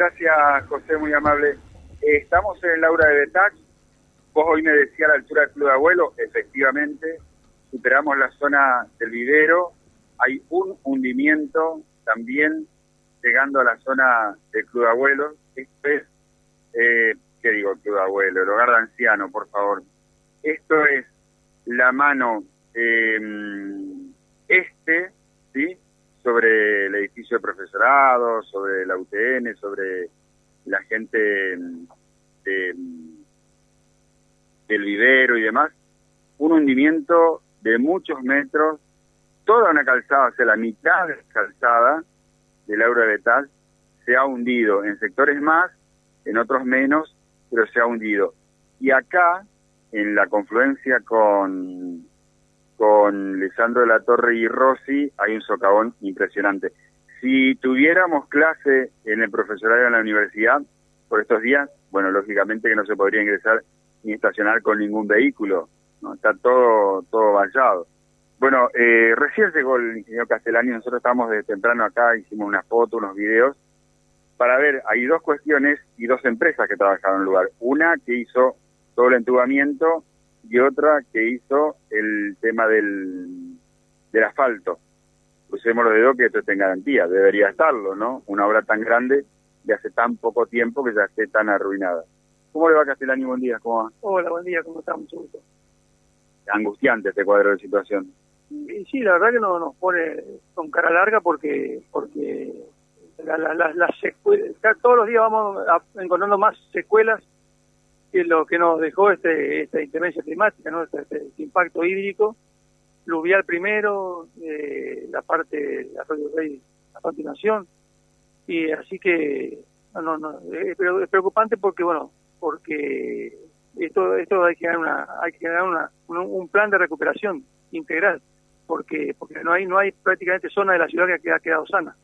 Gracias, José, muy amable. Eh, estamos en Laura de Betac. Vos hoy me decías la altura del Club de Abuelo, efectivamente, superamos la zona del vivero. Hay un hundimiento también llegando a la zona del Club de Abuelo. Esto es, eh, ¿qué digo Club de Abuelo? El hogar de anciano, por favor. Esto es la mano eh, este, ¿sí? Sobre el edificio de profesorado, sobre la UTN, sobre la gente mm, mm, del vivero y demás, un hundimiento de muchos metros, toda una calzada, o sea, la mitad de la calzada del Aura de Tal se ha hundido, en sectores más, en otros menos, pero se ha hundido. Y acá, en la confluencia con con Lisandro de la Torre y Rossi hay un socavón impresionante. Si tuviéramos clase en el profesorado en la universidad por estos días, bueno, lógicamente que no se podría ingresar ni estacionar con ningún vehículo, ¿no? Está todo, todo vallado. Bueno, eh, recién llegó el ingeniero Castellani, nosotros estamos desde temprano acá, hicimos unas fotos, unos videos, para ver, hay dos cuestiones y dos empresas que trabajaron en el lugar. Una que hizo todo el entubamiento y otra que hizo el tema del, del asfalto. Crucemos los dedos que esto esté en garantía, debería estarlo, ¿no? Una obra tan grande de hace tan poco tiempo que ya esté tan arruinada. ¿Cómo le va Castellani? Buen día, ¿cómo va? Hola, buen día, ¿cómo está? Mucho gusto. Angustiante este cuadro de situación. Y sí, la verdad que no, nos pone con cara larga porque porque la, la, las secuelas, todos los días vamos encontrando más secuelas que lo que nos dejó este, esta inclemencia climática, ¿no? Este, este, impacto hídrico, fluvial primero, eh, la parte de Arroyo Rey a continuación, y así que no, no, es, preocupante porque bueno, porque esto esto hay que dar una hay que dar una, un, plan de recuperación integral, porque porque no hay no hay prácticamente zona de la ciudad que ha quedado sana.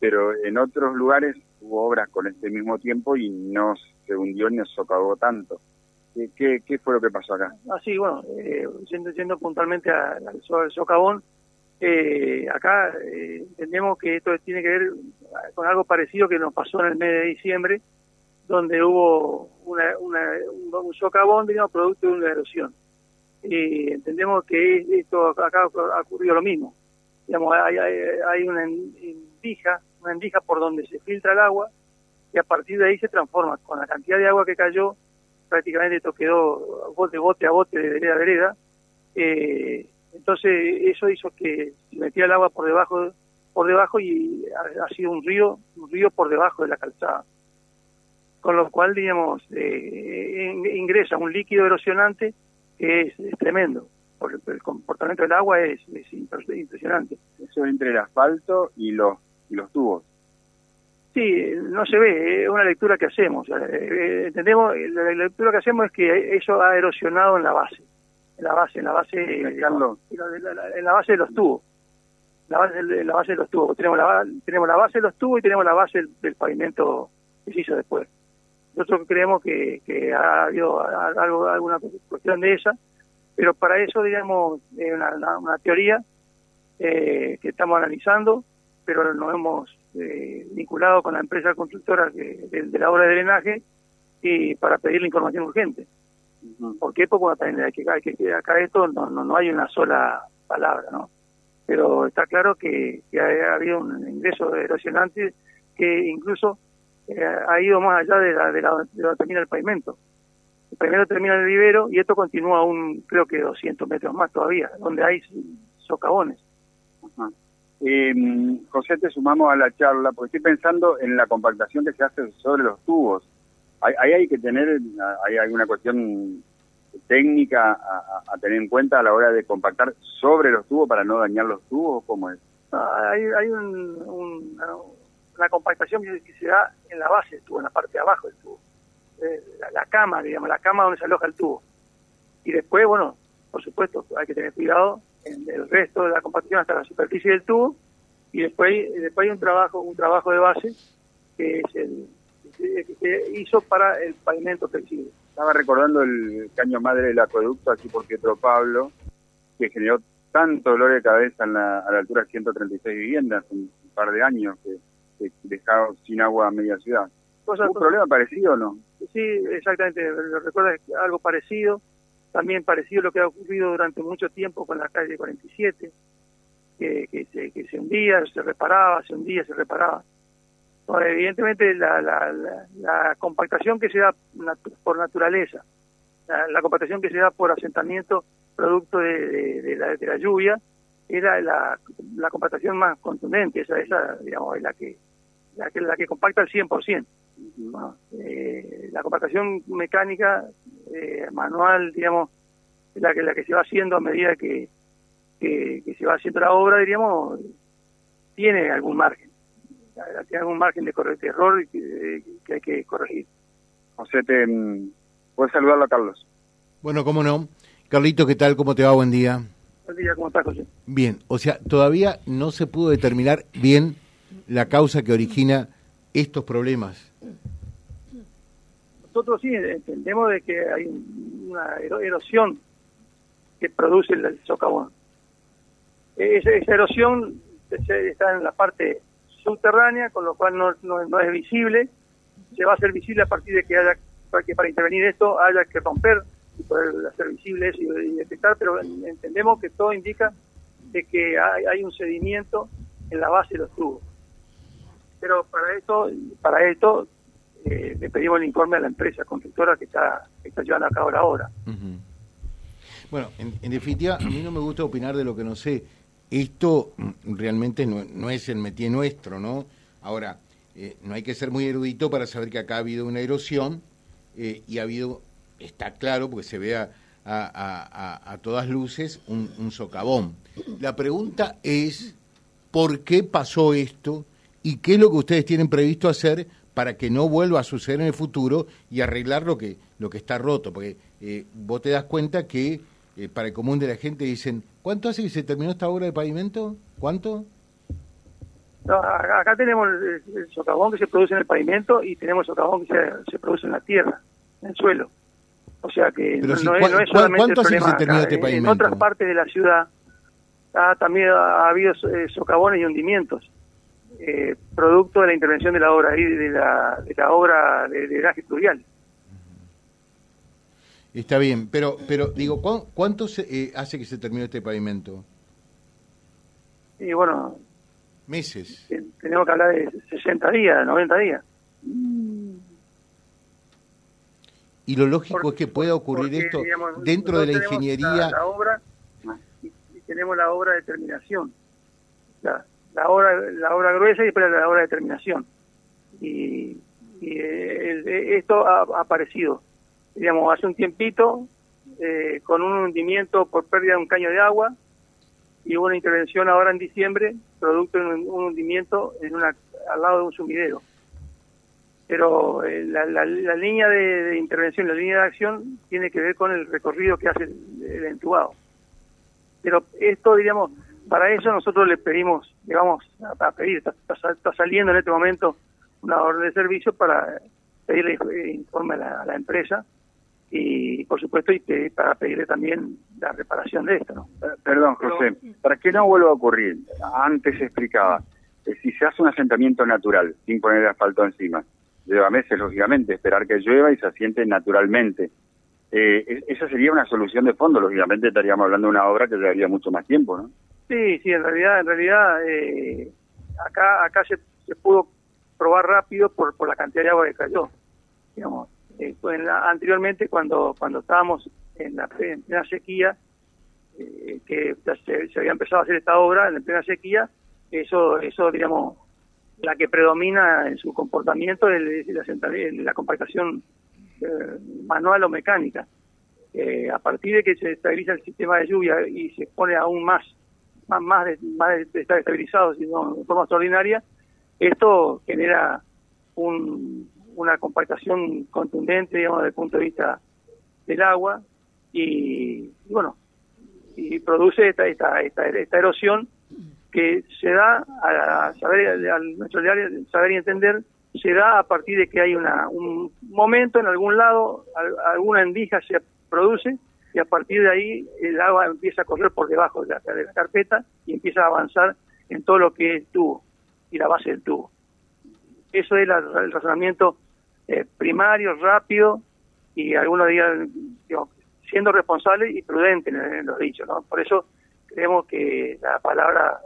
Pero en otros lugares hubo obras con este mismo tiempo y no se hundió ni se socavó tanto. ¿Qué, qué, fue lo que pasó acá? Ah, sí, bueno, eh, yendo, puntualmente al, socavón, eh, acá eh, entendemos que esto tiene que ver con algo parecido que nos pasó en el mes de diciembre, donde hubo una, un, socavón, digamos, producto de una erosión. y entendemos que esto acá ha ocurrido lo mismo. Digamos, hay, hay, hay una endija, una endija por donde se filtra el agua y a partir de ahí se transforma. Con la cantidad de agua que cayó, prácticamente esto quedó bote, bote a bote, de vereda a vereda. Eh, entonces eso hizo que se metía el agua por debajo por debajo y ha, sido un río un río por debajo de la calzada con lo cual digamos eh, ingresa un líquido erosionante que es, tremendo porque el comportamiento del agua es, es impresionante eso entre el asfalto y los y los tubos Sí, no se ve, es una lectura que hacemos. Eh, entendemos, la lectura que hacemos es que eso ha erosionado en la base, en la base, en la base, en la base de los tubos, la base, la base de los tubos. Tenemos la, tenemos la base de los tubos y tenemos la base del, pavimento que se hizo después. Nosotros creemos que, que ha habido algo, alguna cuestión de esa, pero para eso, digamos, es una, una, teoría eh, que estamos analizando, pero nos hemos eh, vinculado con la empresa constructora de, la obra de drenaje y para pedir la información urgente. ¿Por qué? Porque hay que, hay que acá esto no, no, hay una sola palabra, ¿no? Pero está claro que, ha, habido un ingreso erosionante que incluso eh, ha ido más allá de, la, de, la, de donde termina el pavimento. El pavimento termina el vivero y esto continúa aún, creo que 200 metros más todavía, donde hay socavones. Eh, José, te sumamos a la charla porque estoy pensando en la compactación que se hace sobre los tubos. Ahí hay, que tener, hay alguna cuestión técnica a, tener en cuenta a la hora de compactar sobre los tubos para no dañar los tubos, ¿cómo es? Ah, hay, hay un, una compactación que se da en la base del tubo, en la parte de abajo del tubo. Eh, la, la, cama, digamos, la cama donde se aloja el tubo. Y después, bueno, por supuesto, hay que tener cuidado en el resto de la compactación hasta la superficie del tubo y después después hay un trabajo un trabajo de base que es el que se hizo para el pavimento flexible. Estaba recordando el caño madre del acueducto aquí por Pietro Pablo, que generó tanto dolor de cabeza a la altura de 136 viviendas, un, par de años que, dejado sin agua a media ciudad. ¿Un problema parecido o no? Sí, exactamente, recuerda algo parecido, también parecido lo que ha ocurrido durante mucho tiempo con la calle 47, que, que, se, que se hundía, se reparaba, se hundía, se reparaba. evidentemente la, la, la, compactación que se da por naturaleza, la, compactación que se da por asentamiento producto de, de, la, de la lluvia, era la, la compactación más contundente, esa, esa digamos, es la que, la que, la que compacta al 100%. Eh, la compactación mecánica, eh, manual, digamos, la que, la que se va haciendo a medida que, que, se va haciendo la obra, diríamos, tiene algún margen. Tiene algún margen de, de error que, que hay que corregir. José, te, mm, puedes saludarlo a Carlos. Bueno, cómo no. Carlito, ¿qué tal? ¿Cómo te va? Buen día. Buen día, ¿cómo estás, José? Bien, o sea, todavía no se pudo determinar bien la causa que origina estos problemas. Nosotros sí entendemos de que hay una erosión que produce el socavón. Esa, erosión está en la parte subterránea, con lo cual no, no, es visible. Se va a hacer visible a partir de que haya que para intervenir esto haya que romper y poder hacer visible eso y, detectar, pero entendemos que todo indica de que hay, hay un sedimento en la base de los tubos pero para esto, para esto eh, le pedimos el informe a la empresa constructora que está, está llevando a cabo la obra. Bueno, en, definitiva, a mí no me gusta opinar de lo que no sé. Esto mm, realmente no, es el métier nuestro, ¿no? Ahora, eh, no hay que ser muy erudito para saber que acá ha habido una erosión eh, y ha habido, está claro, porque se ve a, a, todas luces, un socavón. La pregunta es, ¿por qué pasó esto? y qué es lo que ustedes tienen previsto hacer para que no vuelva a suceder en el futuro y arreglar lo que, lo que está roto. Porque eh, vos te das cuenta que eh, para el común de la gente dicen, ¿cuánto hace que se terminó esta obra de pavimento? ¿Cuánto? acá tenemos el, socavón que se produce en el pavimento y tenemos el socavón que se, produce en la tierra, en el suelo. O sea que no, es, solamente ¿cuánto hace que se terminó este pavimento? En otras partes de la ciudad también ha habido eh, socavones y hundimientos eh, producto de la intervención de la obra de la, de la obra de, de gas fluvial. Está bien, pero pero digo, ¿cuánto se, eh, hace que se terminó este pavimento? Y bueno, meses. Tenemos que hablar de 60 días, 90 días. Y lo lógico es que pueda ocurrir esto dentro de la ingeniería. La, obra y, tenemos la obra de terminación. La obra, la obra gruesa y después la obra de terminación. Y, eh, esto ha, aparecido, digamos, hace un tiempito, eh, con un hundimiento por pérdida de un caño de agua, y hubo una intervención ahora en diciembre, producto de un, hundimiento en una, al lado de un sumidero. Pero eh, la, la, línea de, intervención, la línea de acción, tiene que ver con el recorrido que hace el, el entubado. Pero esto, digamos, para eso nosotros le pedimos, le vamos a, pedir, está, saliendo en este momento una orden de servicio para pedirle informe a la, empresa y por supuesto y para pedirle también la reparación de esto. ¿no? Perdón, José, para que no vuelva a ocurrir, antes explicaba, que si se hace un asentamiento natural sin poner asfalto encima, lleva meses, lógicamente, esperar que llueva y se asiente naturalmente. Eh, esa sería una solución de fondo, lógicamente estaríamos hablando de una obra que llevaría mucho más tiempo, ¿no? Sí, sí, en realidad, en realidad, eh, acá, acá se, se, pudo probar rápido por, por la cantidad de agua que cayó. Digamos, eh, anteriormente cuando cuando estábamos en la en plena sequía, eh, que se, había empezado a hacer esta obra en la plena sequía, eso, eso, digamos, la que predomina en su comportamiento es la, la compactación manual o mecánica. a partir de que se estabiliza el sistema de lluvia y se pone aún más más, de, más de estar estabilizado, sino de forma extraordinaria, esto genera un, una compactación contundente, digamos, desde el punto de vista del agua y, bueno, y produce esta, esta, esta, esta, erosión que se da a, saber, al nuestro saber y entender, se da a partir de que hay una, un momento en algún lado, alguna endija se produce y a partir de ahí el agua empieza a correr por debajo de la, carpeta y empieza a avanzar en todo lo que es el tubo y la base del tubo. Eso es el razonamiento eh, primario, rápido y algunos días siendo responsable y prudente en los dichos. ¿no? Por eso creemos que la palabra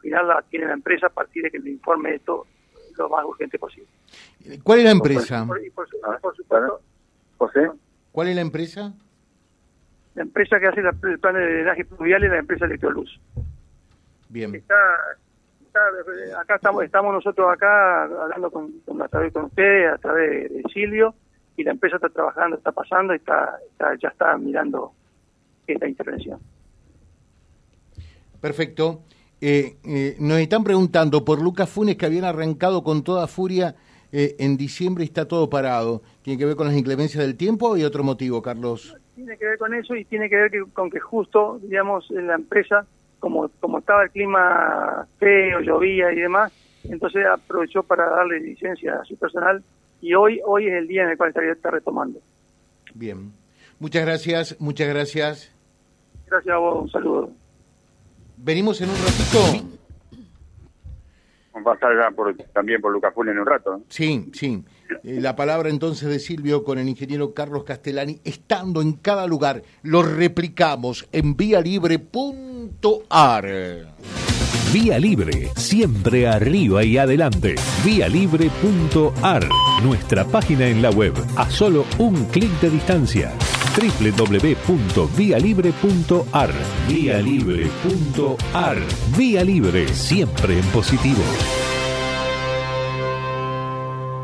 final la tiene la empresa a partir de que le informe esto lo más urgente posible. ¿Cuál es la empresa? José. ¿Cuál es la empresa? La empresa que hace el plan de drenaje pluvial es la empresa Electroluz. Bien. Está, acá estamos, estamos nosotros acá hablando con, a través con ustedes, a través de Silvio, y la empresa está trabajando, está pasando, y está, ya está mirando esta intervención. Perfecto. Eh, eh, nos están preguntando por Lucas Funes que habían arrancado con toda furia eh, en diciembre y está todo parado. ¿Tiene que ver con las inclemencias del tiempo o hay otro motivo, Carlos? Tiene que ver con eso y tiene que ver con que justo, digamos, en la empresa, como, como estaba el clima feo, llovía y demás, entonces aprovechó para darle licencia a su personal y hoy hoy es el día en el cual estaría está retomando. Bien. Muchas gracias, muchas gracias. Gracias a vos, un saludo. Venimos en un ratito. Va a estar también por Lucas Funes en un rato. Sí, sí. Eh, la palabra entonces de Silvio con el ingeniero Carlos Castellani, estando en cada lugar, lo replicamos en vialibre.ar. Vía Libre, siempre arriba y adelante. Vialibre.ar, nuestra página en la web, a solo un clic de distancia www.vialibre.ar. Vía Libre, siempre en positivo.